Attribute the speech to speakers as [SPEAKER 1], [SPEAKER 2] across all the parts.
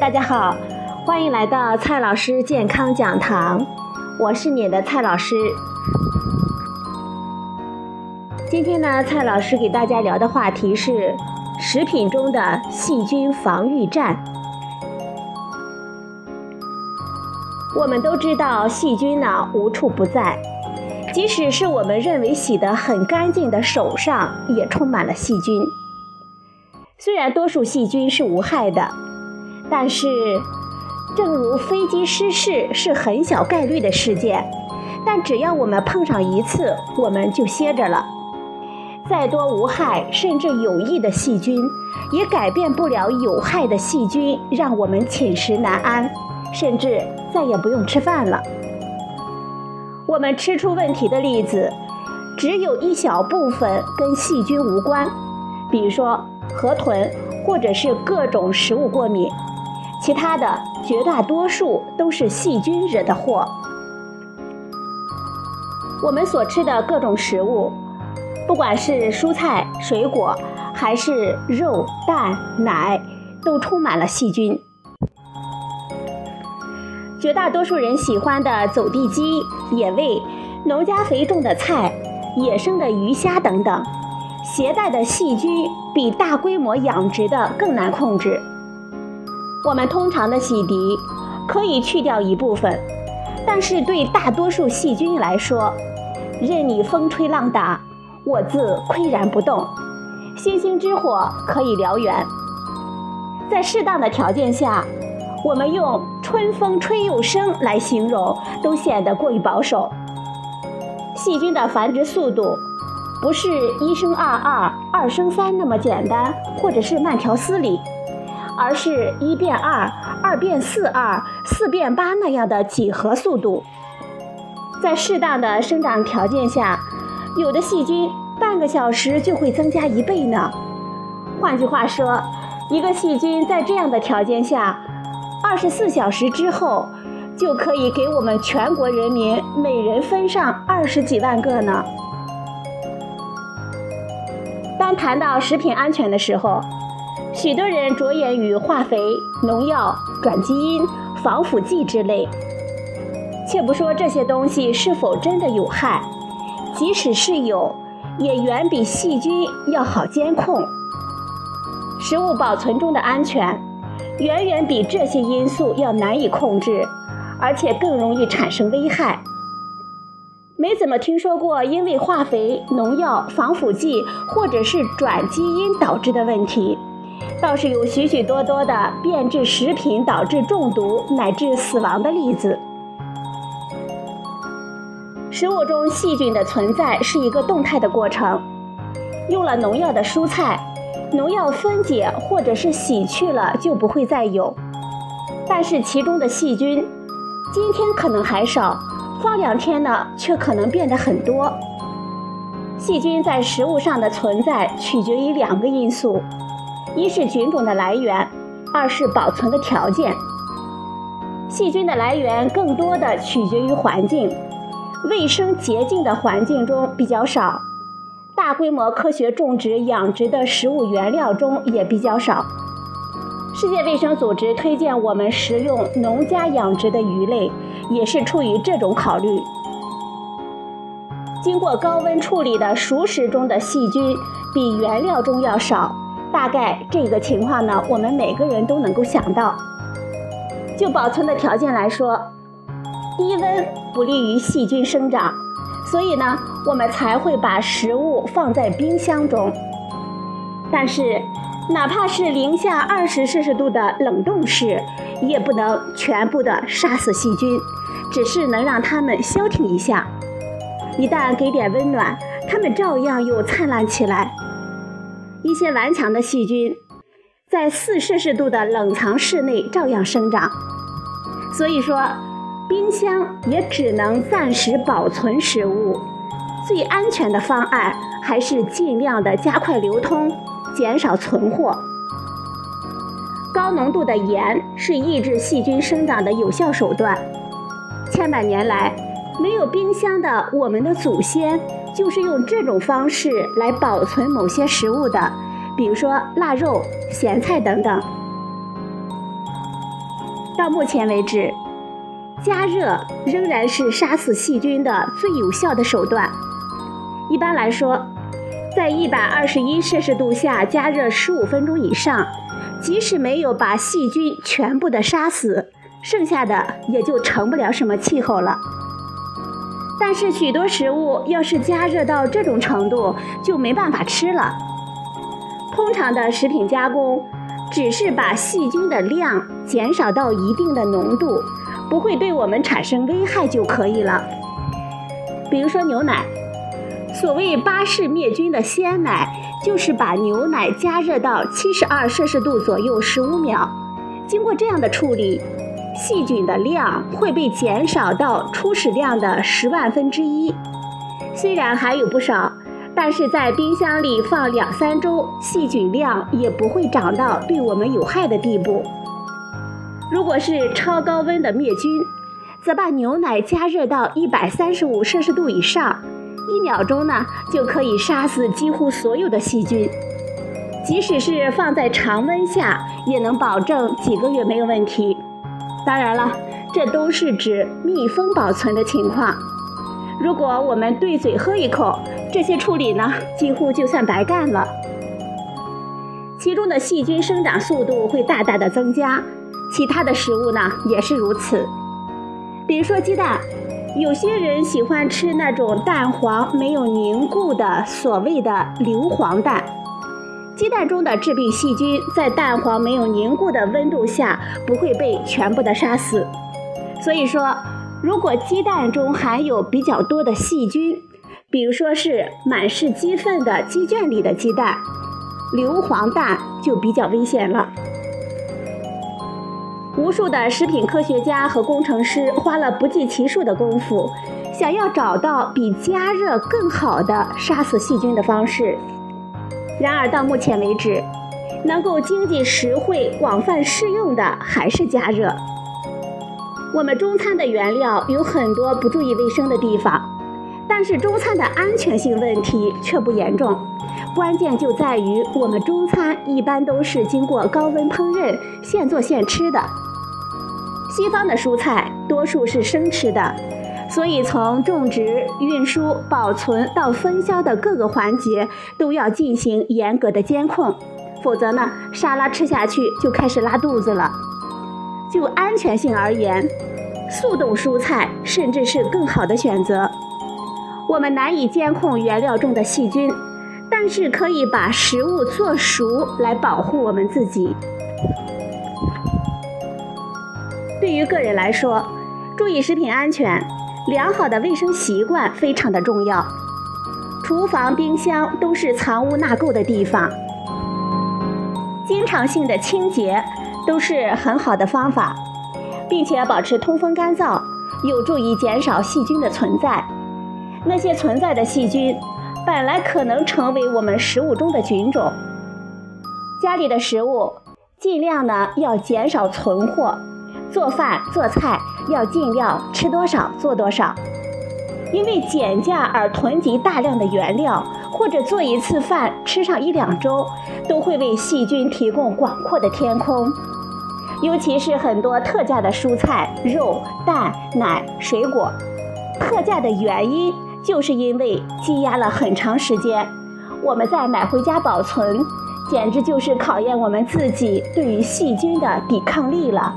[SPEAKER 1] 大家好，欢迎来到蔡老师健康讲堂，我是你的蔡老师。今天呢，蔡老师给大家聊的话题是食品中的细菌防御战。我们都知道，细菌呢无处不在，即使是我们认为洗得很干净的手上，也充满了细菌。虽然多数细菌是无害的，但是，正如飞机失事是很小概率的事件，但只要我们碰上一次，我们就歇着了。再多无害甚至有益的细菌，也改变不了有害的细菌让我们寝食难安，甚至再也不用吃饭了。我们吃出问题的例子，只有一小部分跟细菌无关，比如说。河豚，或者是各种食物过敏，其他的绝大多数都是细菌惹的祸。我们所吃的各种食物，不管是蔬菜、水果，还是肉、蛋、奶，都充满了细菌。绝大多数人喜欢的走地鸡、野味、农家肥种的菜、野生的鱼虾等等。携带的细菌比大规模养殖的更难控制。我们通常的洗涤可以去掉一部分，但是对大多数细菌来说，任你风吹浪打，我自岿然不动。星星之火可以燎原。在适当的条件下，我们用“春风吹又生”来形容，都显得过于保守。细菌的繁殖速度。不是一生二二，二生三那么简单，或者是慢条斯理，而是一变二，二变四二，四变八那样的几何速度。在适当的生长条件下，有的细菌半个小时就会增加一倍呢。换句话说，一个细菌在这样的条件下，二十四小时之后，就可以给我们全国人民每人分上二十几万个呢。当谈到食品安全的时候，许多人着眼于化肥、农药、转基因、防腐剂之类。且不说这些东西是否真的有害，即使是有，也远比细菌要好监控。食物保存中的安全，远远比这些因素要难以控制，而且更容易产生危害。没怎么听说过因为化肥、农药、防腐剂或者是转基因导致的问题，倒是有许许多多的变质食品导致中毒乃至死亡的例子。食物中细菌的存在是一个动态的过程，用了农药的蔬菜，农药分解或者是洗去了就不会再有，但是其中的细菌，今天可能还少。放两天呢，却可能变得很多。细菌在食物上的存在取决于两个因素：一是菌种的来源，二是保存的条件。细菌的来源更多的取决于环境，卫生洁净的环境中比较少，大规模科学种植养殖的食物原料中也比较少。世界卫生组织推荐我们食用农家养殖的鱼类。也是出于这种考虑。经过高温处理的熟食中的细菌比原料中要少，大概这个情况呢，我们每个人都能够想到。就保存的条件来说，低温不利于细菌生长，所以呢，我们才会把食物放在冰箱中。但是，哪怕是零下二十摄氏度的冷冻室，也不能全部的杀死细菌。只是能让它们消停一下，一旦给点温暖，它们照样又灿烂起来。一些顽强的细菌，在四摄氏度的冷藏室内照样生长。所以说，冰箱也只能暂时保存食物，最安全的方案还是尽量的加快流通，减少存货。高浓度的盐是抑制细菌生长的有效手段。千百年来，没有冰箱的我们的祖先，就是用这种方式来保存某些食物的，比如说腊肉、咸菜等等。到目前为止，加热仍然是杀死细菌的最有效的手段。一般来说，在一百二十一摄氏度下加热十五分钟以上，即使没有把细菌全部的杀死，剩下的也就成不了什么气候了。但是许多食物要是加热到这种程度，就没办法吃了。通常的食品加工，只是把细菌的量减少到一定的浓度，不会对我们产生危害就可以了。比如说牛奶，所谓巴氏灭菌的鲜奶，就是把牛奶加热到七十二摄氏度左右十五秒，经过这样的处理。细菌的量会被减少到初始量的十万分之一。虽然还有不少，但是在冰箱里放两三周，细菌量也不会长到对我们有害的地步。如果是超高温的灭菌，则把牛奶加热到一百三十五摄氏度以上，一秒钟呢就可以杀死几乎所有的细菌。即使是放在常温下，也能保证几个月没有问题。当然了，这都是指密封保存的情况。如果我们对嘴喝一口，这些处理呢，几乎就算白干了。其中的细菌生长速度会大大的增加，其他的食物呢也是如此。比如说鸡蛋，有些人喜欢吃那种蛋黄没有凝固的所谓的硫磺蛋。鸡蛋中的致病细菌在蛋黄没有凝固的温度下不会被全部的杀死，所以说，如果鸡蛋中含有比较多的细菌，比如说是满是鸡粪的鸡圈里的鸡蛋，硫磺蛋就比较危险了。无数的食品科学家和工程师花了不计其数的功夫，想要找到比加热更好的杀死细菌的方式。然而到目前为止，能够经济实惠、广泛适用的还是加热。我们中餐的原料有很多不注意卫生的地方，但是中餐的安全性问题却不严重。关键就在于我们中餐一般都是经过高温烹饪、现做现吃的。西方的蔬菜多数是生吃的。所以，从种植、运输、保存到分销的各个环节都要进行严格的监控，否则呢，沙拉吃下去就开始拉肚子了。就安全性而言，速冻蔬菜甚至是更好的选择。我们难以监控原料中的细菌，但是可以把食物做熟来保护我们自己。对于个人来说，注意食品安全。良好的卫生习惯非常的重要，厨房、冰箱都是藏污纳垢的地方，经常性的清洁都是很好的方法，并且保持通风干燥，有助于减少细菌的存在。那些存在的细菌，本来可能成为我们食物中的菌种。家里的食物尽量呢要减少存货。做饭做菜要尽量吃多少做多少，因为减价而囤积大量的原料，或者做一次饭吃上一两周，都会为细菌提供广阔的天空。尤其是很多特价的蔬菜、肉、蛋、奶、水果，特价的原因就是因为积压了很长时间，我们再买回家保存，简直就是考验我们自己对于细菌的抵抗力了。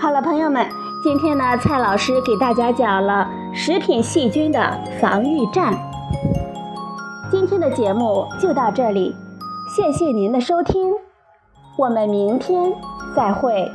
[SPEAKER 1] 好了，朋友们，今天呢，蔡老师给大家讲了食品细菌的防御战。今天的节目就到这里，谢谢您的收听，我们明天再会。